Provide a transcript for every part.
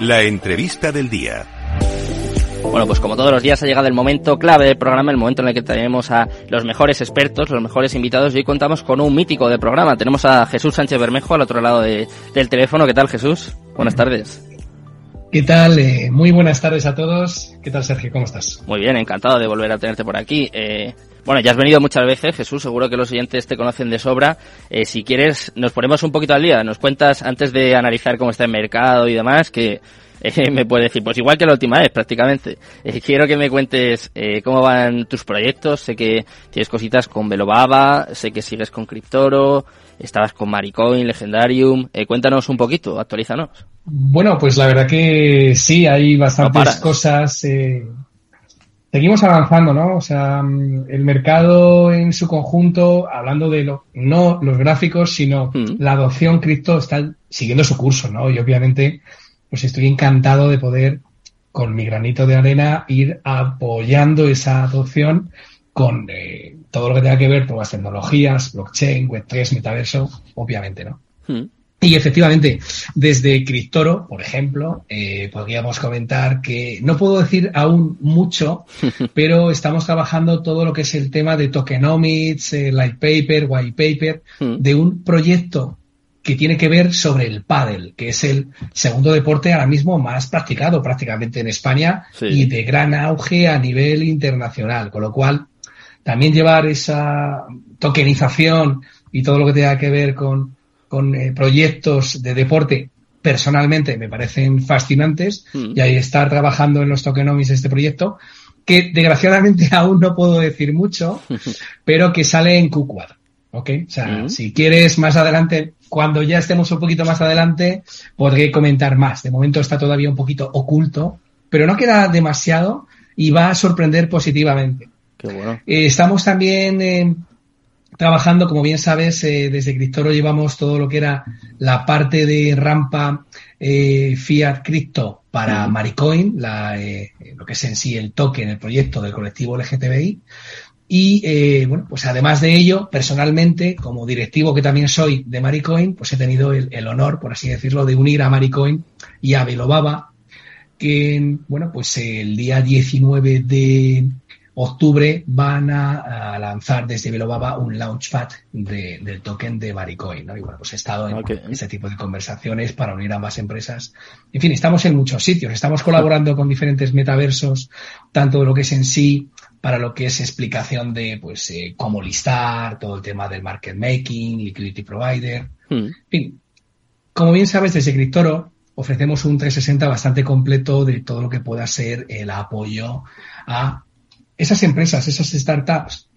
La entrevista del día. Bueno, pues como todos los días ha llegado el momento clave del programa, el momento en el que tenemos a los mejores expertos, los mejores invitados y hoy contamos con un mítico del programa. Tenemos a Jesús Sánchez Bermejo al otro lado de, del teléfono. ¿Qué tal Jesús? Buenas tardes. ¿Qué tal? Eh, muy buenas tardes a todos. ¿Qué tal Sergio? ¿Cómo estás? Muy bien, encantado de volver a tenerte por aquí. Eh, bueno, ya has venido muchas veces, Jesús, seguro que los oyentes te conocen de sobra. Eh, si quieres, nos ponemos un poquito al día, nos cuentas antes de analizar cómo está el mercado y demás, que eh, me puedes decir, pues igual que la última vez prácticamente. Eh, quiero que me cuentes cómo van tus proyectos, sé que tienes cositas con Velobaba, sé que sigues con Cryptoro, estabas con Maricoin, Legendarium, eh, cuéntanos un poquito, actualízanos. Bueno, pues la verdad que sí, hay bastantes cosas. Eh, seguimos avanzando, ¿no? O sea, mm, el mercado en su conjunto, hablando de lo, no los gráficos, sino Mm. la adopción cripto está siguiendo su curso, ¿no? Y obviamente, pues estoy encantado de poder, con mi granito de arena, ir apoyando esa adopción con eh, todo lo que tenga que ver con las tecnologías, blockchain, Web3, metaverso, obviamente, ¿no? Mm. Y efectivamente, desde Cryptoro, por ejemplo, eh, podríamos comentar que no puedo decir aún mucho, pero estamos trabajando todo lo que es el tema de tokenomics, eh, light paper, white paper, Mm. de un proyecto que tiene que ver sobre el pádel, que es el segundo deporte ahora mismo más practicado prácticamente en España Sí. y de gran auge a nivel internacional, con lo cual también llevar esa tokenización y todo lo que tenga que ver con, con eh, proyectos de deporte personalmente me parecen fascinantes Mm. y ahí estar trabajando en los tokenomics de este proyecto que desgraciadamente aún no puedo decir mucho pero que sale en Q4 ¿ok? O sea, Mm. si quieres más adelante, cuando ya estemos un poquito más adelante, podré comentar más. De momento está todavía un poquito oculto, pero no queda demasiado y va a sorprender positivamente. Qué bueno. Eh, estamos también eh, trabajando, como bien sabes, eh, desde Cryptoro llevamos todo lo que era la parte de rampa eh, Fiat Crypto para. Maricoin, la, eh, lo que es en sí el token, el proyecto del colectivo LGTBI. Y bueno, pues además de ello, personalmente, como directivo que también soy de Maricoin, pues he tenido el, el honor, por así decirlo, de unir a Maricoin y a Velobaba, que bueno, pues el día 19 de octubre van a, a lanzar desde Velobaba un launchpad de- del token de Maricoin, ¿no? Y bueno, pues he estado en Ok. este tipo de conversaciones para unir ambas empresas. En fin, estamos en muchos sitios, estamos colaborando con diferentes metaversos, tanto lo que es en sí, para lo que es explicación de pues eh, cómo listar, todo el tema del market making, liquidity provider, Mm. en fin, como bien sabes, desde Cryptoro ofrecemos un 360 bastante completo de todo lo que pueda ser el apoyo a esas empresas, esas startups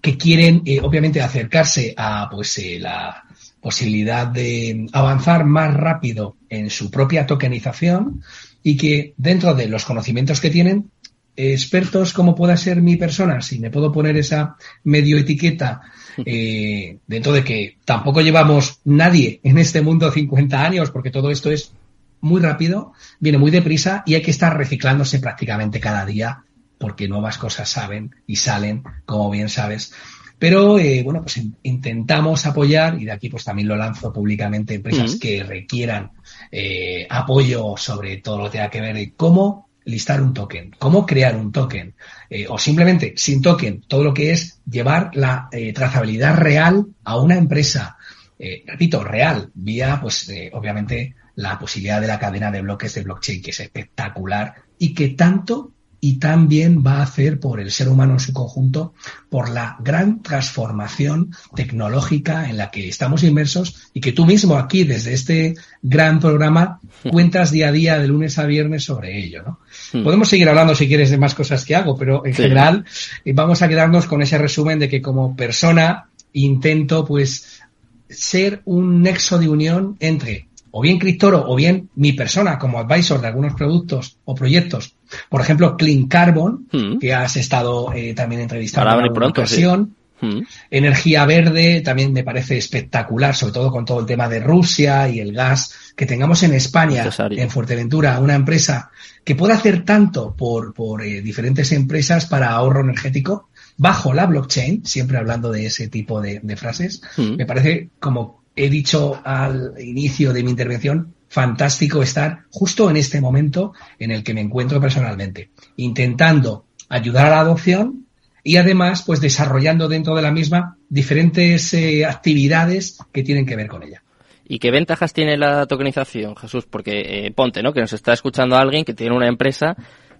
que quieren, eh, obviamente, acercarse a pues eh, la posibilidad de avanzar más rápido en su propia tokenización y que dentro de los conocimientos que tienen, expertos como pueda ser mi persona, si me puedo poner esa medio etiqueta, eh, dentro de que tampoco llevamos nadie en este mundo 50 años, porque todo esto es muy rápido, viene muy deprisa y hay que estar reciclándose prácticamente cada día porque nuevas cosas saben y salen, como bien sabes. Pero eh, bueno, pues in- intentamos apoyar, y de aquí pues también lo lanzo públicamente, empresas que requieran eh, apoyo sobre todo lo que tenga que ver de cómo listar un token, cómo crear un token, eh, o simplemente sin token, todo lo que es llevar la eh, trazabilidad real a una empresa, eh, repito, real, vía pues eh, obviamente la posibilidad de la cadena de bloques de blockchain, que es espectacular y que tanto y tan bien va a hacer por el ser humano en su conjunto, por la gran transformación tecnológica en la que estamos inmersos y que tú mismo aquí, desde este gran programa, cuentas día a día, de lunes a viernes, sobre ello, ¿no? Hmm. Podemos seguir hablando si quieres de más cosas que hago, pero en Sí. general eh, vamos a quedarnos con ese resumen de que como persona intento pues ser un nexo de unión entre o bien Cryptoro o bien mi persona como advisor de algunos productos o proyectos. Por ejemplo, Clean Carbon, Mm. que has estado eh, también entrevistando en pronto, sí. ocasión. Mm. Energía verde también me parece espectacular, sobre todo con todo el tema de Rusia y el gas, que tengamos en España, Necesario. en Fuerteventura, una empresa que pueda hacer tanto por, por eh, diferentes empresas para ahorro energético bajo la blockchain, siempre hablando de ese tipo de, de frases, Mm. me parece, como he dicho al inicio de mi intervención, fantástico estar justo en este momento en el que me encuentro personalmente, intentando ayudar a la adopción y además pues desarrollando dentro de la misma diferentes eh, actividades que tienen que ver con ella. ¿Y qué ventajas tiene la tokenización, Jesús? Porque eh, ponte, ¿no? Que nos está escuchando alguien que tiene una empresa,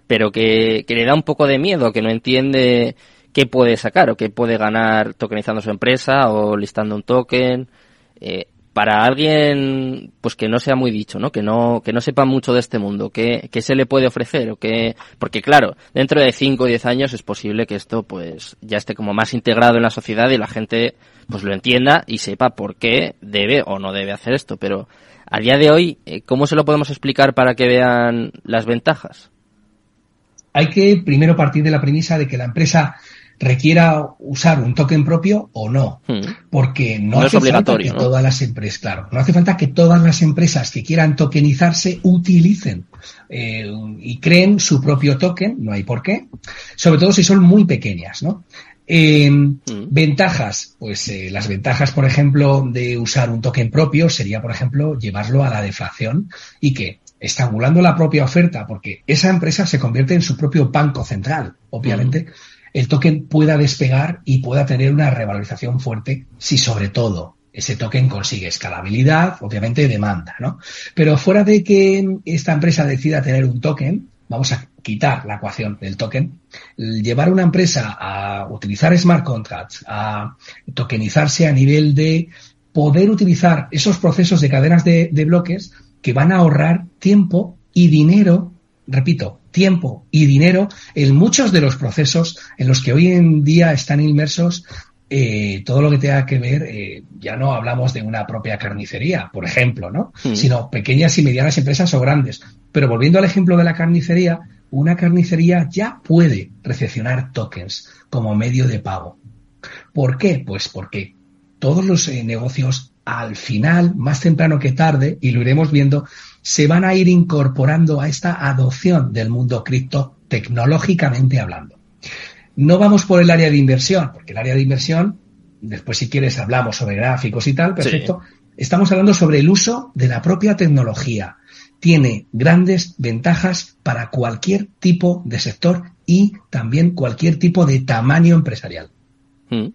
pero que, le da un poco de miedo, que no entiende qué puede sacar o qué puede ganar tokenizando su empresa o listando un token. Eh, para alguien pues que no sea muy dicho, ¿no? Que no que no sepa mucho de este mundo, ¿qué, qué se le puede ofrecer o qué porque claro, dentro de 5 o 10 años es posible que esto pues ya esté como más integrado en la sociedad y la gente pues lo entienda y sepa por qué debe o no debe hacer esto, pero a día de hoy, eh, ¿cómo se lo podemos explicar para que vean las ventajas? Hay que primero partir de la premisa de que la empresa requiera usar un token propio o no, hmm. porque no, hace falta que todas las empresas, claro, no hace falta que todas las empresas que quieran tokenizarse utilicen eh, y creen su propio token, no hay por qué, sobre todo si son muy pequeñas, ¿no? Em, hmm. Ventajas, pues eh, las ventajas, por ejemplo, de usar un token propio sería, por ejemplo, llevarlo a la deflación y que estrangulando la propia oferta, porque esa empresa se convierte en su propio banco central, obviamente. Hmm el token pueda despegar y pueda tener una revalorización fuerte si sobre todo ese token consigue escalabilidad, obviamente demanda, ¿no? Pero fuera de que esta empresa decida tener un token, vamos a quitar la ecuación del token, llevar una empresa a utilizar smart contracts, a tokenizarse a nivel de poder utilizar esos procesos de cadenas de, de bloques que van a ahorrar tiempo y dinero, repito, tiempo y dinero en muchos de los procesos en los que hoy en día están inmersos eh, todo lo que tenga que ver, eh, ya no hablamos de una propia carnicería, por ejemplo, ¿no? Hmm. Sino pequeñas y medianas empresas o grandes. Pero volviendo al ejemplo de la carnicería, una carnicería ya puede recepcionar tokens como medio de pago. ¿Por qué? Pues porque todos los eh, negocios al final, más temprano que tarde, y lo iremos viendo, se van a ir incorporando a esta adopción del mundo cripto tecnológicamente hablando. No vamos por el área de inversión, porque el área de inversión, después si quieres hablamos sobre gráficos y tal, perfecto. Estamos hablando sobre el uso de la propia tecnología. Tiene grandes ventajas para cualquier tipo de sector y también cualquier tipo de tamaño empresarial. Mm.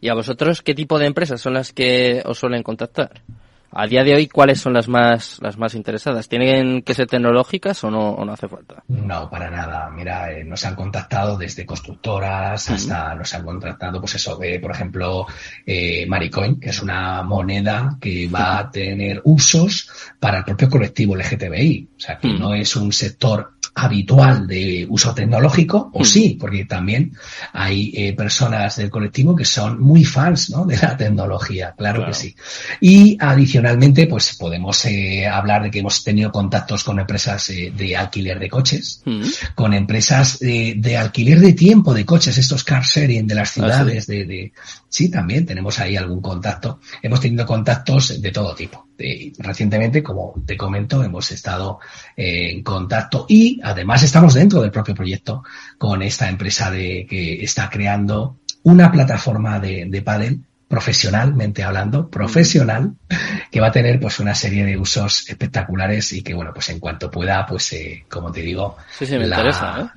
¿Y a vosotros qué tipo de empresas son las que os suelen contactar? A día de hoy, ¿cuáles son las más, las más interesadas? ¿Tienen que ser tecnológicas o no, o no hace falta? No, para nada. Mira, eh, nos han contactado desde constructoras hasta nos han contactado, pues eso, de, por ejemplo, eh, Maricoin, que es una moneda que va a tener usos para el propio colectivo LGTBI. O sea, que no es un sector habitual de uso tecnológico, o sí, porque también hay eh, personas del colectivo que son muy fans ¿no? de la tecnología, claro, que sí. Y adicionalmente, pues podemos eh, hablar de que hemos tenido contactos con empresas eh, de alquiler de coches, con empresas de alquiler de tiempo de coches, estos car sharing de las ah, ciudades, de, de, sí, también tenemos ahí algún contacto. Hemos tenido contactos de todo tipo. Recientemente, como te comento, hemos estado en contacto y además estamos dentro del propio proyecto con esta empresa de, que está creando una plataforma de, de pádel profesionalmente hablando, profesional, que va a tener pues una serie de usos espectaculares y que bueno, pues en cuanto pueda, pues eh, como te digo, la,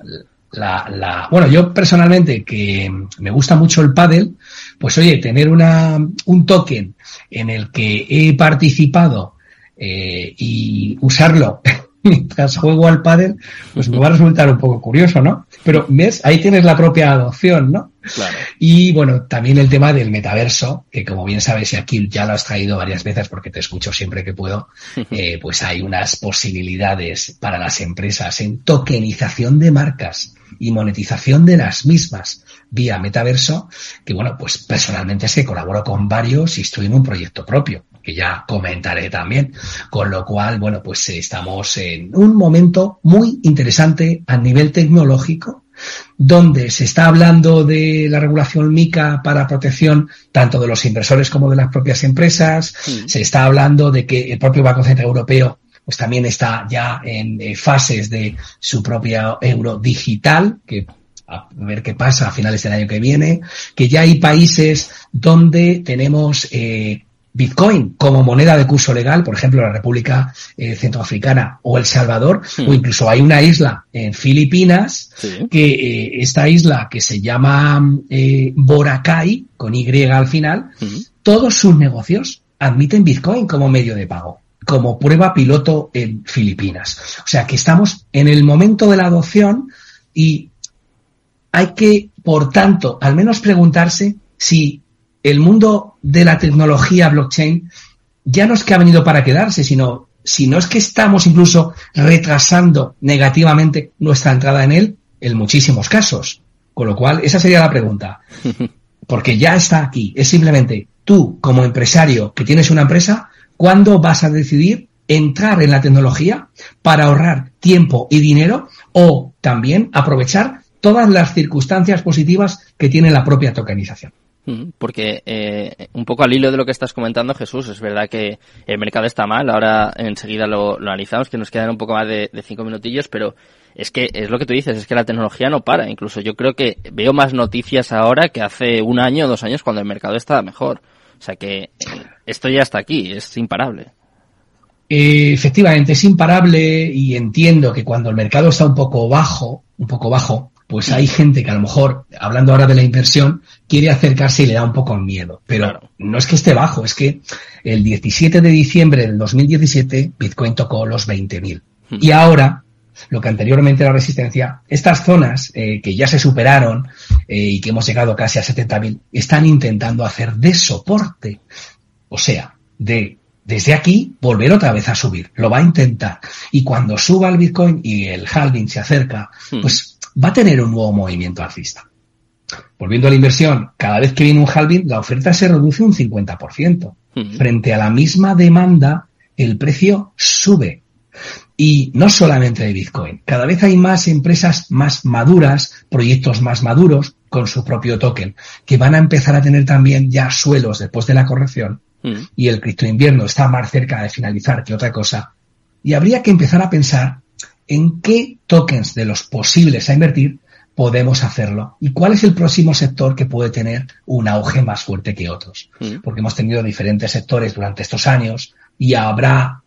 la, la, bueno, yo personalmente que me gusta mucho el pádel, pues oye, tener una, un token en el que he participado eh, y usarlo mientras juego al pádel, pues me va a resultar un poco curioso, ¿no? Pero ves, ahí tienes la propia adopción, ¿no? Claro. Y bueno, también el tema del metaverso, que como bien sabes, y aquí ya lo has traído varias veces porque te escucho siempre que puedo, eh, pues hay unas posibilidades para las empresas en tokenización de marcas y monetización de las mismas vía metaverso, que bueno, pues personalmente es que colaboro con varios y estoy en un proyecto propio que ya comentaré también. Con lo cual, bueno, pues estamos en un momento muy interesante a nivel tecnológico, donde se está hablando de la regulación MICA para protección tanto de los inversores como de las propias empresas. Se está hablando de que el propio Banco Central Europeo pues también está ya en eh, fases de su propia euro digital, que a ver qué pasa a finales del año que viene, que ya hay países donde tenemos eh, Bitcoin como moneda de curso legal, por ejemplo, la República eh, Centroafricana o El Salvador, o incluso hay una isla en Filipinas, que eh, esta isla que se llama eh, Boracay, con Y al final, todos sus negocios admiten Bitcoin como medio de pago, como prueba piloto en Filipinas. O sea que estamos en el momento de la adopción y hay que, por tanto, al menos preguntarse si el mundo de la tecnología blockchain ya no es que ha venido para quedarse, sino si no es que estamos incluso retrasando negativamente nuestra entrada en él en muchísimos casos. Con lo cual, esa sería la pregunta. Porque ya está aquí. Es simplemente tú, como empresario que tienes una empresa, ¿cuándo vas a decidir entrar en la tecnología para ahorrar tiempo y dinero o también aprovechar todas las circunstancias positivas que tiene la propia tokenización? Porque eh, un poco al hilo de lo que estás comentando, Jesús, es verdad que el mercado está mal, ahora enseguida lo, analizamos, que nos quedan un poco más de, cinco minutillos, pero es que es lo que tú dices, es que la tecnología no para. Incluso yo creo que veo más noticias ahora que hace un año o dos años cuando el mercado estaba mejor. O sea que eh, esto ya está aquí, es imparable. Efectivamente, es imparable y entiendo que cuando el mercado está un poco bajo, un poco bajo, pues hay gente que a lo mejor, hablando ahora de la inversión, quiere acercarse y le da un poco el miedo. Pero no es que esté bajo, es que el 17 de diciembre del 2017 Bitcoin tocó los 20.000. Hmm. Y ahora, lo que anteriormente era resistencia, estas zonas eh, que ya se superaron eh, y que hemos llegado casi a 70.000, están intentando hacer de soporte. O sea, de desde aquí volver otra vez a subir. Lo va a intentar. Y cuando suba el Bitcoin y el halving se acerca, hmm. pues va a tener un nuevo movimiento alcista. Volviendo a la inversión, cada vez que viene un halving, la oferta se reduce un 50%. Frente a la misma demanda, el precio sube. Y no solamente de Bitcoin. Cada vez hay más empresas más maduras, proyectos más maduros con su propio token, que van a empezar a tener también ya suelos después de la corrección. Y el cripto invierno está más cerca de finalizar que otra cosa. Y habría que empezar a pensar en qué tokens de los posibles a invertir podemos hacerlo y cuál es el próximo sector que puede tener un auge más fuerte que otros. Mm. Porque hemos tenido diferentes sectores durante estos años y habrá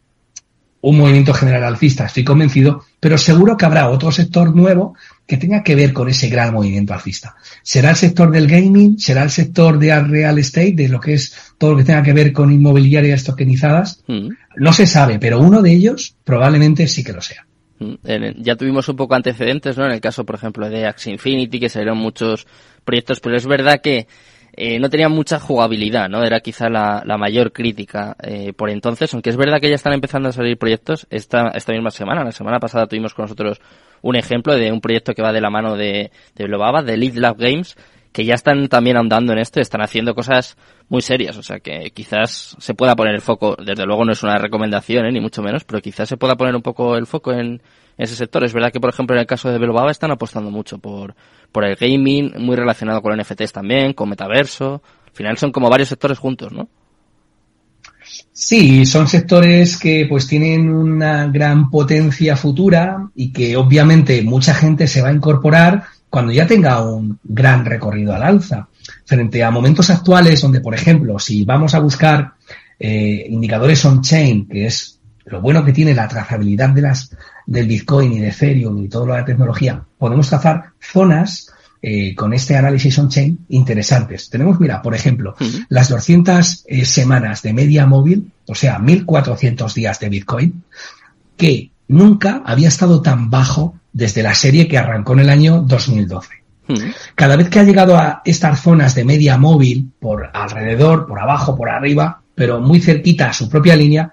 un movimiento general alcista, estoy convencido, pero seguro que habrá otro sector nuevo que tenga que ver con ese gran movimiento alcista. ¿Será el sector del gaming? ¿Será el sector de real estate, de lo que es todo lo que tenga que ver con inmobiliarias tokenizadas? Mm. No se sabe, pero uno de ellos probablemente sí que lo sea. Ya tuvimos un poco antecedentes, ¿no? En el caso, por ejemplo, de Axie Infinity, que salieron muchos proyectos, pero es verdad que eh, no tenía mucha jugabilidad, ¿no? Era quizá la, mayor crítica eh, por entonces, aunque es verdad que ya están empezando a salir proyectos esta, esta misma semana. La semana pasada tuvimos con nosotros un ejemplo de un proyecto que va de la mano de, de de Lead Lab Games, que ya están también ahondando en esto, están haciendo cosas muy serias, o sea que quizás se pueda poner el foco, desde luego no es una recomendación, ¿eh? ni mucho menos, pero quizás se pueda poner un poco el foco en, ese sector. Es verdad que, por ejemplo, en el caso de Belobaba están apostando mucho por, por el gaming, muy relacionado con NFTs también, con metaverso. Al final son como varios sectores juntos, ¿no? Sí, son sectores que pues tienen una gran potencia futura y que obviamente mucha gente se va a incorporar cuando ya tenga un gran recorrido al alza. Frente a momentos actuales donde, por ejemplo, si vamos a buscar eh, indicadores on-chain, que es lo bueno que tiene la trazabilidad de las, del Bitcoin y de Ethereum y toda la tecnología, podemos trazar zonas eh, con este análisis on-chain interesantes. Tenemos, mira, por ejemplo, las 200 eh, semanas de media móvil, o sea, 1400 días de Bitcoin, que nunca había estado tan bajo desde la serie que arrancó en el año 2012. Hmm. Cada vez que ha llegado a estas zonas de media móvil, por alrededor, por abajo, por arriba, pero muy cerquita a su propia línea,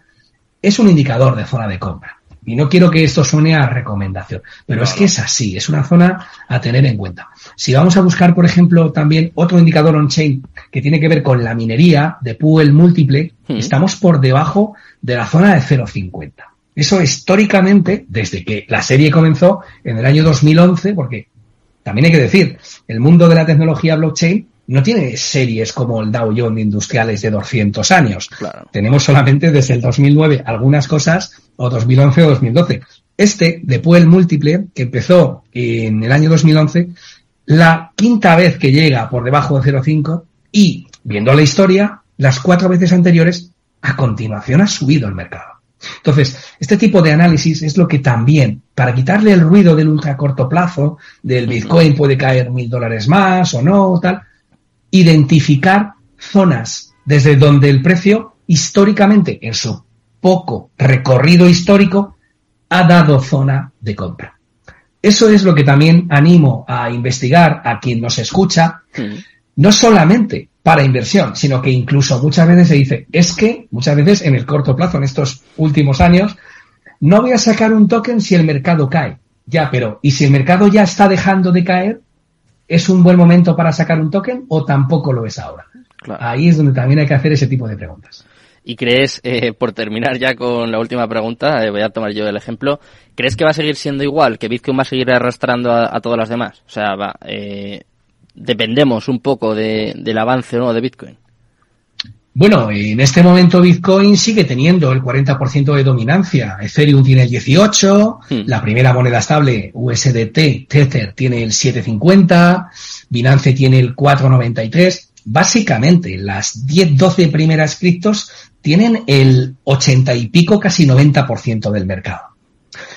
es un indicador de zona de compra. Y no quiero que esto suene a recomendación, pero es que es así, es una zona a tener en cuenta. Si vamos a buscar, por ejemplo, también otro indicador on-chain que tiene que ver con la minería de Puel múltiple, hmm. estamos por debajo de la zona de 0,50. Eso históricamente, desde que la serie comenzó en el año 2011, porque también hay que decir, el mundo de la tecnología blockchain no tiene series como el Dow Jones Industriales de 200 años. Tenemos solamente desde el 2009 algunas cosas, o 2011 o 2012. Este, de Puel Múltiple, que empezó en el año 2011, la quinta vez que llega por debajo de 0,5 y, viendo la historia, las cuatro veces anteriores, a continuación ha subido el mercado. Entonces, este tipo de análisis es lo que también, para quitarle el ruido del ultra corto plazo, del Bitcoin puede caer mil dólares más o no, tal, identificar zonas desde donde el precio históricamente, en su poco recorrido histórico, ha dado zona de compra. Eso es lo que también animo a investigar a quien nos escucha, no solamente para inversión, sino que incluso muchas veces se dice, es que muchas veces en el corto plazo, en estos últimos años, no voy a sacar un token si el mercado cae. Ya, pero ¿y si el mercado ya está dejando de caer? ¿Es un buen momento para sacar un token o tampoco lo es ahora? Ahí es donde también hay que hacer ese tipo de preguntas. ¿Y crees, eh, por terminar ya con la última pregunta, eh, voy a tomar yo el ejemplo, ¿crees que va a seguir siendo igual, que Bitcoin va a seguir arrastrando a, todas las demás? O sea, va, eh, dependemos un poco del avance ¿no? de Bitcoin. Bueno, en este momento Bitcoin sigue teniendo el 40% de dominancia. Ethereum tiene el 18, hmm. la primera moneda estable USDT, Tether, tiene el 750, Binance tiene el 493. Básicamente, las 10, 12 primeras criptos tienen el 80 y pico, casi 90% del mercado.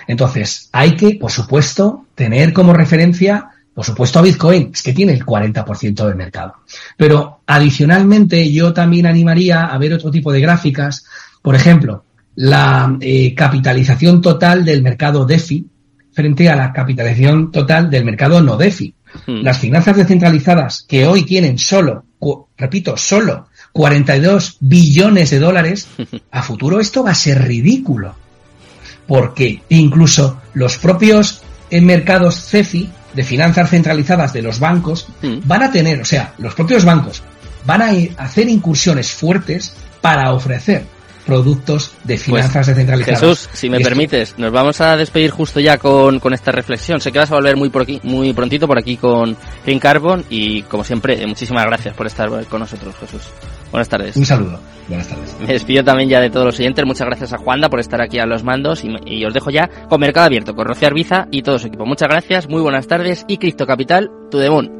Entonces, hay que, por supuesto, tener como referencia por supuesto a Bitcoin, es que tiene el 40% del mercado. Pero adicionalmente yo también animaría a ver otro tipo de gráficas. Por ejemplo, la eh, capitalización total del mercado DeFi frente a la capitalización total del mercado no DeFi. Hmm. Las finanzas descentralizadas que hoy tienen solo, repito, solo 42 billones de dólares, a futuro esto va a ser ridículo. Porque incluso los propios eh, mercados CEFI de finanzas centralizadas de los bancos mm. van a tener, o sea, los propios bancos van a hacer incursiones fuertes para ofrecer productos de pues, finanzas descentralizadas. Jesús, si me permites, nos vamos a despedir justo ya con, con, esta reflexión. Sé que vas a volver muy por aquí, muy prontito por aquí con Green Carbon y como siempre, muchísimas gracias por estar con nosotros, Jesús. Buenas tardes. Un saludo. Buenas tardes. Me despido también ya de todos los oyentes. Muchas gracias a Juanda por estar aquí a los mandos y, os dejo ya con Mercado Abierto, con Rocío Arbiza y todo su equipo. Muchas gracias, muy buenas tardes y Cristo Capital, tu demon.